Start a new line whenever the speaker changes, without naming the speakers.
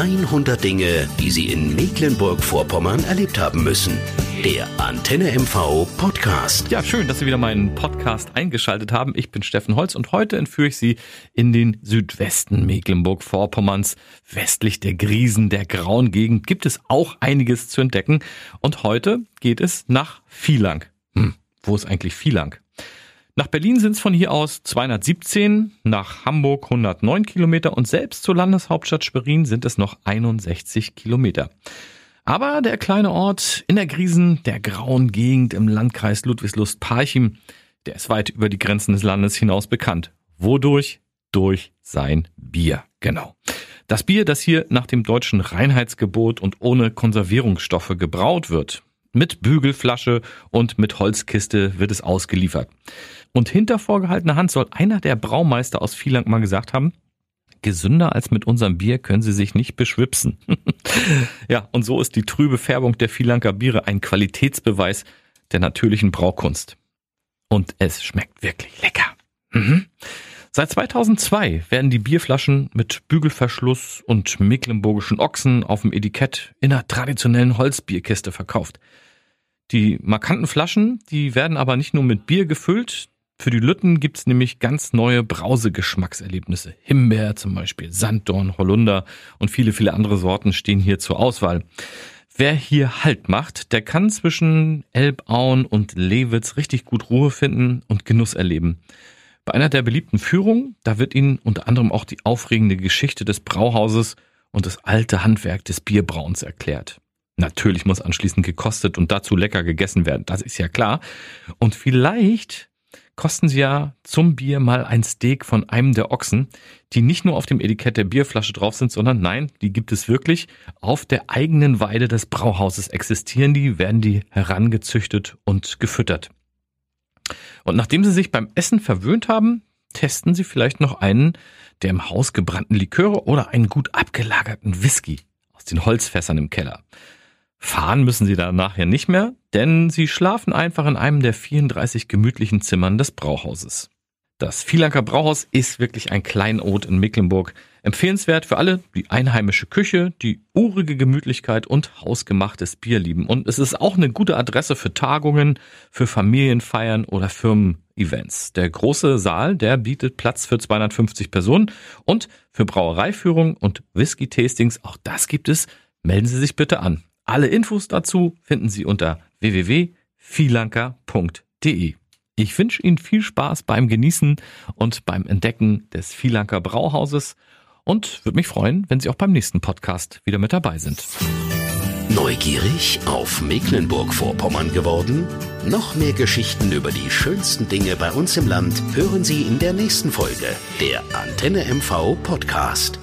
100 Dinge, die Sie in Mecklenburg-Vorpommern erlebt haben müssen. Der Antenne MV Podcast.
Ja, schön, dass Sie wieder meinen Podcast eingeschaltet haben. Ich bin Steffen Holz und heute entführe ich Sie in den Südwesten Mecklenburg-Vorpommerns. Westlich der Griesen, der grauen Gegend, gibt es auch einiges zu entdecken. Und heute geht es nach Vielang. Hm, wo ist eigentlich Vielang? Nach Berlin sind es von hier aus 217, nach Hamburg 109 Kilometer und selbst zur Landeshauptstadt Schwerin sind es noch 61 Kilometer. Aber der kleine Ort in der Griesen, der grauen Gegend im Landkreis Ludwigslust-Parchim, der ist weit über die Grenzen des Landes hinaus bekannt. Wodurch? Durch sein Bier. Genau. Das Bier, das hier nach dem deutschen Reinheitsgebot und ohne Konservierungsstoffe gebraut wird. Mit Bügelflasche und mit Holzkiste wird es ausgeliefert. Und hinter vorgehaltener Hand soll einer der Braumeister aus Vielang mal gesagt haben, gesünder als mit unserem Bier können sie sich nicht beschwipsen. ja, und so ist die trübe Färbung der Vielanker Biere ein Qualitätsbeweis der natürlichen Braukunst. Und es schmeckt wirklich lecker. Mhm. Seit 2002 werden die Bierflaschen mit Bügelverschluss und mecklenburgischen Ochsen auf dem Etikett in einer traditionellen Holzbierkiste verkauft. Die markanten Flaschen, die werden aber nicht nur mit Bier gefüllt, für die Lütten gibt's nämlich ganz neue Brausegeschmackserlebnisse. Himbeer zum Beispiel, Sanddorn, Holunder und viele, viele andere Sorten stehen hier zur Auswahl. Wer hier Halt macht, der kann zwischen Elbauen und Lewitz richtig gut Ruhe finden und Genuss erleben. Bei einer der beliebten Führungen, da wird Ihnen unter anderem auch die aufregende Geschichte des Brauhauses und das alte Handwerk des Bierbrauens erklärt. Natürlich muss anschließend gekostet und dazu lecker gegessen werden, das ist ja klar. Und vielleicht kosten Sie ja zum Bier mal ein Steak von einem der Ochsen, die nicht nur auf dem Etikett der Bierflasche drauf sind, sondern nein, die gibt es wirklich. Auf der eigenen Weide des Brauhauses existieren die, werden die herangezüchtet und gefüttert. Und nachdem Sie sich beim Essen verwöhnt haben, testen Sie vielleicht noch einen der im Haus gebrannten Liköre oder einen gut abgelagerten Whisky aus den Holzfässern im Keller. Fahren müssen sie da nachher nicht mehr, denn sie schlafen einfach in einem der 34 gemütlichen Zimmern des Brauhauses. Das Vielanker Brauhaus ist wirklich ein Kleinod in Mecklenburg. Empfehlenswert für alle, die einheimische Küche, die urige Gemütlichkeit und hausgemachtes Bier lieben. Und es ist auch eine gute Adresse für Tagungen, für Familienfeiern oder Firmen-Events. Der große Saal, der bietet Platz für 250 Personen und für Brauereiführung und Whisky-Tastings, auch das gibt es. Melden Sie sich bitte an. Alle Infos dazu finden Sie unter www.vielanker.de. Ich wünsche Ihnen viel Spaß beim Genießen und beim Entdecken des Vielanker Brauhauses und würde mich freuen, wenn Sie auch beim nächsten Podcast wieder mit dabei sind.
Neugierig auf Mecklenburg-Vorpommern geworden? Noch mehr Geschichten über die schönsten Dinge bei uns im Land hören Sie in der nächsten Folge der Antenne MV Podcast.